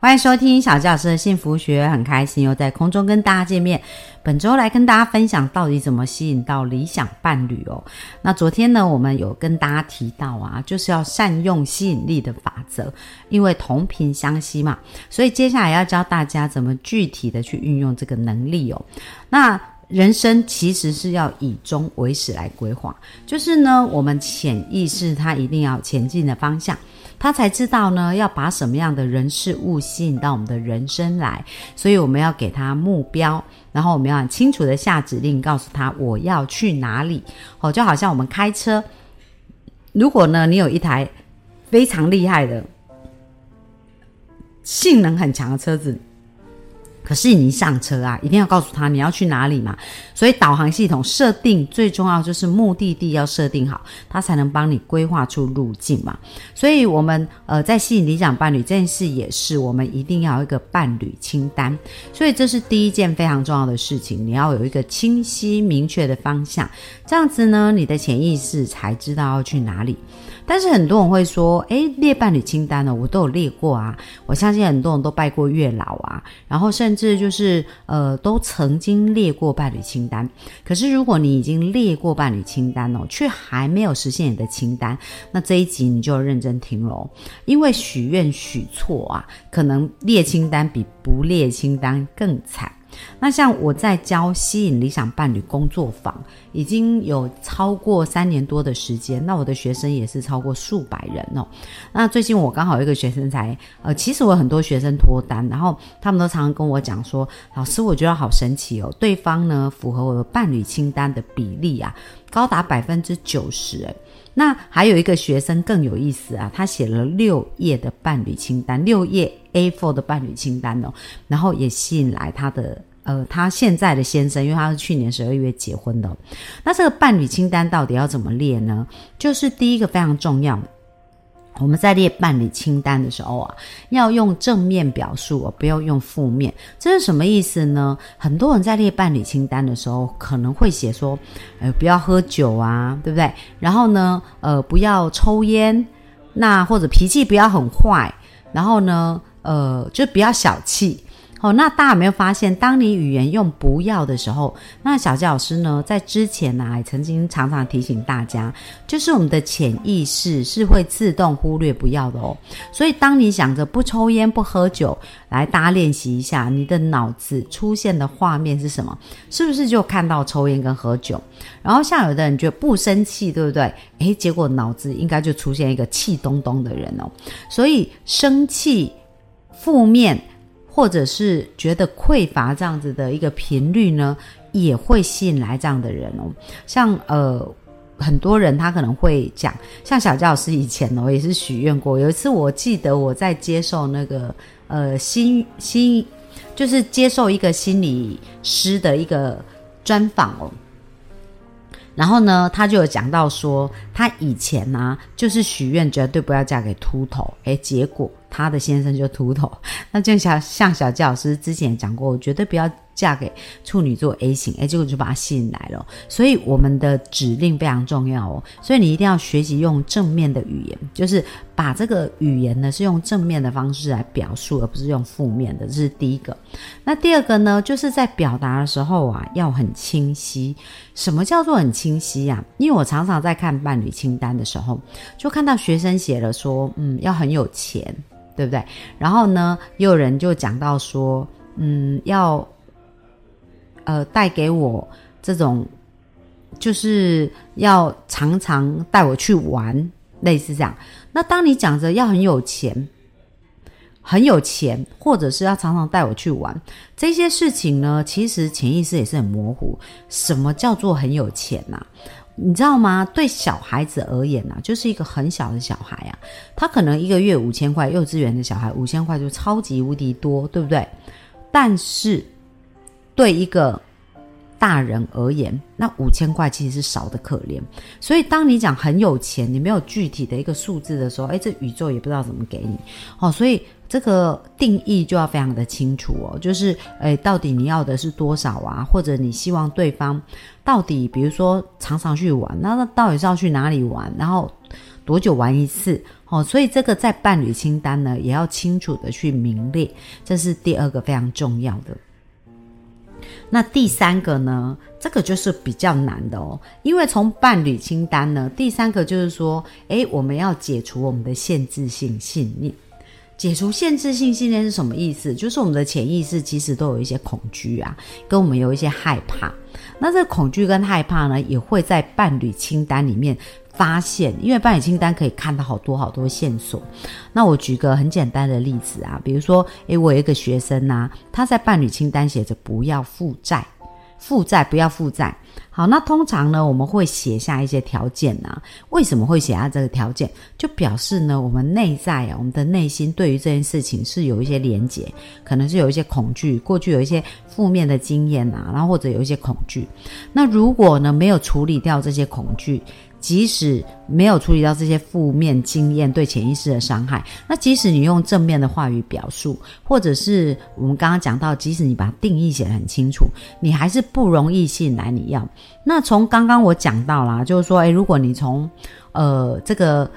欢迎收听小教师的幸福学，很开心又在空中跟大家见面。本周来跟大家分享到底怎么吸引到理想伴侣哦。那昨天呢，我们有跟大家提到啊，就是要善用吸引力的法则，因为同频相吸嘛。所以接下来要教大家怎么具体的去运用这个能力哦。那人生其实是要以终为始来规划，就是呢，我们潜意识它一定要前进的方向。他才知道呢，要把什么样的人事物吸引到我们的人生来，所以我们要给他目标，然后我们要很清楚的下指令，告诉他我要去哪里。哦，就好像我们开车，如果呢，你有一台非常厉害的、性能很强的车子。可是你一上车啊，一定要告诉他你要去哪里嘛。所以导航系统设定最重要就是目的地要设定好，它才能帮你规划出路径嘛。所以我们呃在吸引理想伴侣这件事也是，我们一定要有一个伴侣清单。所以这是第一件非常重要的事情，你要有一个清晰明确的方向，这样子呢，你的潜意识才知道要去哪里。但是很多人会说，诶，列伴侣清单呢，我都有列过啊。我相信很多人都拜过月老啊，然后甚这就是呃，都曾经列过伴侣清单。可是如果你已经列过伴侣清单哦，却还没有实现你的清单，那这一集你就要认真听喽，因为许愿许错啊，可能列清单比不列清单更惨。那像我在教吸引理想伴侣工作坊，已经有超过三年多的时间。那我的学生也是超过数百人哦。那最近我刚好有一个学生才，呃，其实我很多学生脱单，然后他们都常常跟我讲说，老师，我觉得好神奇哦，对方呢符合我的伴侣清单的比例啊，高达百分之九十诶。那还有一个学生更有意思啊，他写了六页的伴侣清单，六页 A4 的伴侣清单哦，然后也吸引来他的呃他现在的先生，因为他是去年十二月结婚的。那这个伴侣清单到底要怎么列呢？就是第一个非常重要。我们在列伴侣清单的时候啊，要用正面表述，不要用负面。这是什么意思呢？很多人在列伴侣清单的时候，可能会写说，呃，不要喝酒啊，对不对？然后呢，呃，不要抽烟，那或者脾气不要很坏，然后呢，呃，就不要小气。哦，那大家有没有发现，当你语言用“不要”的时候，那小教老师呢，在之前呢，也曾经常常提醒大家，就是我们的潜意识是会自动忽略“不要”的哦。所以，当你想着不抽烟、不喝酒，来大家练习一下，你的脑子出现的画面是什么？是不是就看到抽烟跟喝酒？然后，像有的人觉得不生气，对不对？诶，结果脑子应该就出现一个气咚咚的人哦。所以，生气、负面。或者是觉得匮乏这样子的一个频率呢，也会吸引来这样的人哦。像呃很多人他可能会讲，像小教师以前哦也是许愿过。有一次我记得我在接受那个呃心心，就是接受一个心理师的一个专访哦。然后呢，他就有讲到说，他以前呢就是许愿绝对不要嫁给秃头，诶，结果。他的先生就秃头，那就像像小教老师之前讲过，我绝对不要嫁给处女座 A 型，哎，结果就把他吸引来了。所以我们的指令非常重要哦，所以你一定要学习用正面的语言，就是把这个语言呢是用正面的方式来表述，而不是用负面的。这是第一个。那第二个呢，就是在表达的时候啊，要很清晰。什么叫做很清晰呀？因为我常常在看伴侣清单的时候，就看到学生写了说，嗯，要很有钱。对不对？然后呢，又有人就讲到说，嗯，要呃带给我这种，就是要常常带我去玩，类似这样。那当你讲着要很有钱，很有钱，或者是要常常带我去玩这些事情呢，其实潜意识也是很模糊。什么叫做很有钱呐？你知道吗？对小孩子而言呐，就是一个很小的小孩啊，他可能一个月五千块，幼稚园的小孩五千块就超级无敌多，对不对？但是对一个大人而言，那五千块其实是少的可怜。所以，当你讲很有钱，你没有具体的一个数字的时候，哎，这宇宙也不知道怎么给你。哦，所以这个定义就要非常的清楚哦，就是哎，到底你要的是多少啊？或者你希望对方到底，比如说常常去玩，那那到底是要去哪里玩？然后多久玩一次？哦，所以这个在伴侣清单呢，也要清楚的去明列，这是第二个非常重要的。那第三个呢？这个就是比较难的哦，因为从伴侣清单呢，第三个就是说，诶，我们要解除我们的限制性信念。解除限制性信念是什么意思？就是我们的潜意识其实都有一些恐惧啊，跟我们有一些害怕。那这恐惧跟害怕呢，也会在伴侣清单里面。发现，因为伴侣清单可以看到好多好多线索。那我举个很简单的例子啊，比如说，诶，我有一个学生呐，他在伴侣清单写着不要负债，负债不要负债。好，那通常呢，我们会写下一些条件呐。为什么会写下这个条件？就表示呢，我们内在啊，我们的内心对于这件事情是有一些连结，可能是有一些恐惧，过去有一些负面的经验呐，然后或者有一些恐惧。那如果呢，没有处理掉这些恐惧，即使没有处理到这些负面经验对潜意识的伤害，那即使你用正面的话语表述，或者是我们刚刚讲到，即使你把定义写得很清楚，你还是不容易吸引来你要。那从刚刚我讲到啦，就是说，诶，如果你从呃这个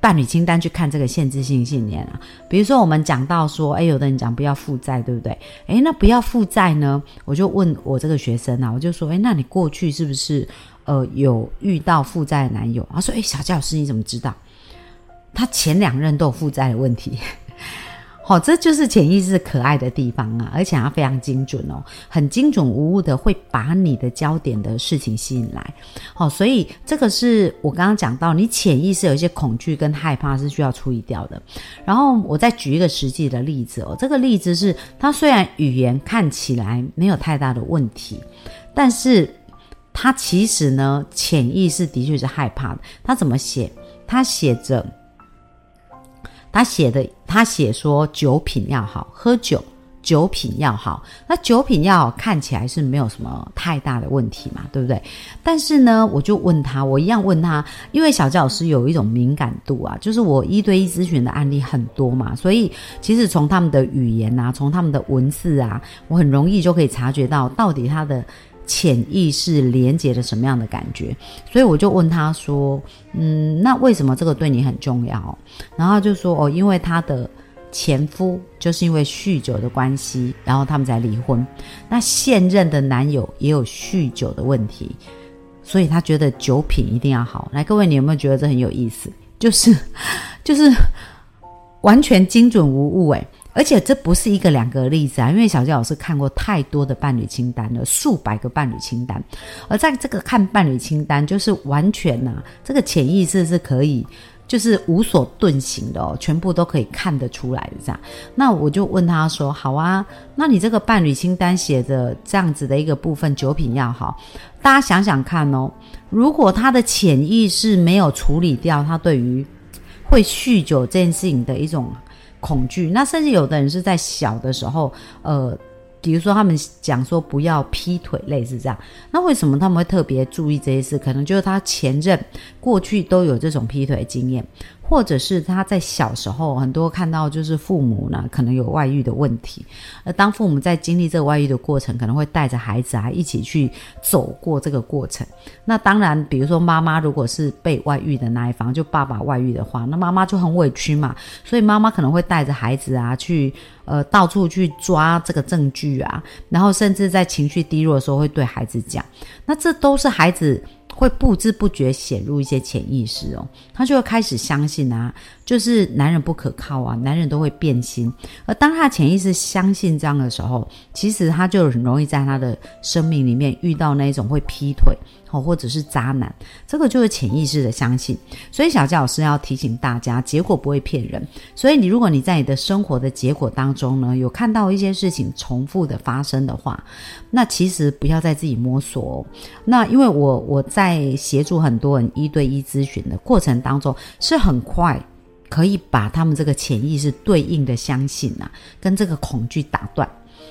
伴侣清单去看这个限制性信念啊，比如说我们讲到说，诶，有的人讲不要负债，对不对？诶，那不要负债呢？我就问我这个学生啊，我就说，诶，那你过去是不是？呃，有遇到负债的男友，他说：“哎，小教师，你怎么知道？他前两任都有负债的问题。好，这就是潜意识可爱的地方啊，而且它非常精准哦，很精准无误的会把你的焦点的事情吸引来。好，所以这个是我刚刚讲到，你潜意识有一些恐惧跟害怕是需要处理掉的。然后我再举一个实际的例子哦，这个例子是，他虽然语言看起来没有太大的问题，但是。他其实呢，潜意识的确是害怕的。他怎么写？他写着，他写的，他写说酒品要好，喝酒酒品要好。那酒品要好，看起来是没有什么太大的问题嘛，对不对？但是呢，我就问他，我一样问他，因为小教老师有一种敏感度啊，就是我一对一咨询的案例很多嘛，所以其实从他们的语言啊，从他们的文字啊，我很容易就可以察觉到到底他的。潜意识连接了什么样的感觉？所以我就问他说：“嗯，那为什么这个对你很重要？”然后就说：“哦，因为他的前夫就是因为酗酒的关系，然后他们才离婚。那现任的男友也有酗酒的问题，所以他觉得酒品一定要好。来，各位，你有没有觉得这很有意思？就是，就是完全精准无误诶。而且这不是一个两个例子啊，因为小杰老师看过太多的伴侣清单了，数百个伴侣清单，而在这个看伴侣清单，就是完全呐，这个潜意识是可以，就是无所遁形的哦，全部都可以看得出来的这样。那我就问他说：“好啊，那你这个伴侣清单写着这样子的一个部分，酒品要好，大家想想看哦，如果他的潜意识没有处理掉他对于会酗酒这件事情的一种。”恐惧，那甚至有的人是在小的时候，呃，比如说他们讲说不要劈腿，类似这样。那为什么他们会特别注意这些事？可能就是他前任过去都有这种劈腿经验。或者是他在小时候很多看到就是父母呢可能有外遇的问题，而当父母在经历这个外遇的过程，可能会带着孩子啊一起去走过这个过程。那当然，比如说妈妈如果是被外遇的那一方，就爸爸外遇的话，那妈妈就很委屈嘛，所以妈妈可能会带着孩子啊去呃到处去抓这个证据啊，然后甚至在情绪低落的时候会对孩子讲，那这都是孩子。会不知不觉显入一些潜意识哦，他就会开始相信啊，就是男人不可靠啊，男人都会变心。而当他潜意识相信这样的时候，其实他就很容易在他的生命里面遇到那一种会劈腿。或者是渣男，这个就是潜意识的相信。所以小教老师要提醒大家，结果不会骗人。所以你如果你在你的生活的结果当中呢，有看到一些事情重复的发生的话，那其实不要再自己摸索。哦那因为我我在协助很多人一对一咨询的过程当中，是很快可以把他们这个潜意识对应的相信啊，跟这个恐惧打断。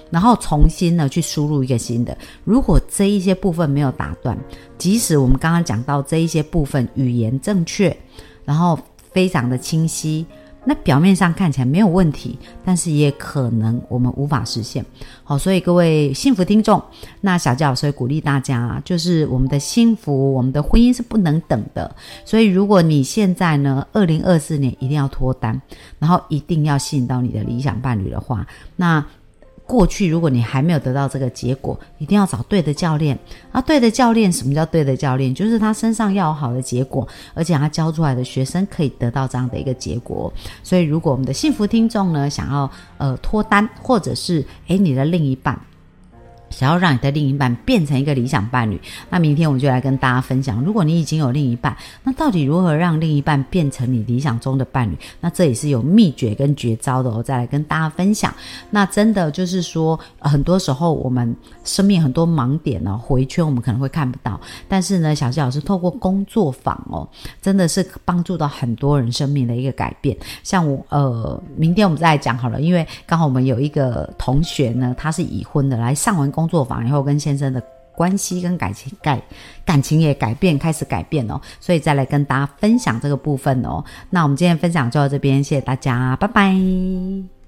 然后重新呢去输入一个新的。如果这一些部分没有打断，即使我们刚刚讲到这一些部分语言正确，然后非常的清晰。那表面上看起来没有问题，但是也可能我们无法实现。好，所以各位幸福听众，那小教老师鼓励大家，就是我们的幸福，我们的婚姻是不能等的。所以如果你现在呢，二零二四年一定要脱单，然后一定要吸引到你的理想伴侣的话，那。过去，如果你还没有得到这个结果，一定要找对的教练。啊，对的教练，什么叫对的教练？就是他身上要有好的结果，而且他教出来的学生可以得到这样的一个结果。所以，如果我们的幸福听众呢，想要呃脱单，或者是诶你的另一半。想要让你的另一半变成一个理想伴侣，那明天我们就来跟大家分享。如果你已经有另一半，那到底如何让另一半变成你理想中的伴侣？那这也是有秘诀跟绝招的，我再来跟大家分享。那真的就是说，很多时候我们生命很多盲点呢，回圈我们可能会看不到，但是呢，小谢老师透过工作坊哦，真的是帮助到很多人生命的一个改变。像我呃，明天我们再来讲好了，因为刚好我们有一个同学呢，他是已婚的，来上完工。工作坊以后，跟先生的关系跟感情改感情也改变，开始改变哦，所以再来跟大家分享这个部分哦。那我们今天分享就到这边，谢谢大家，拜拜。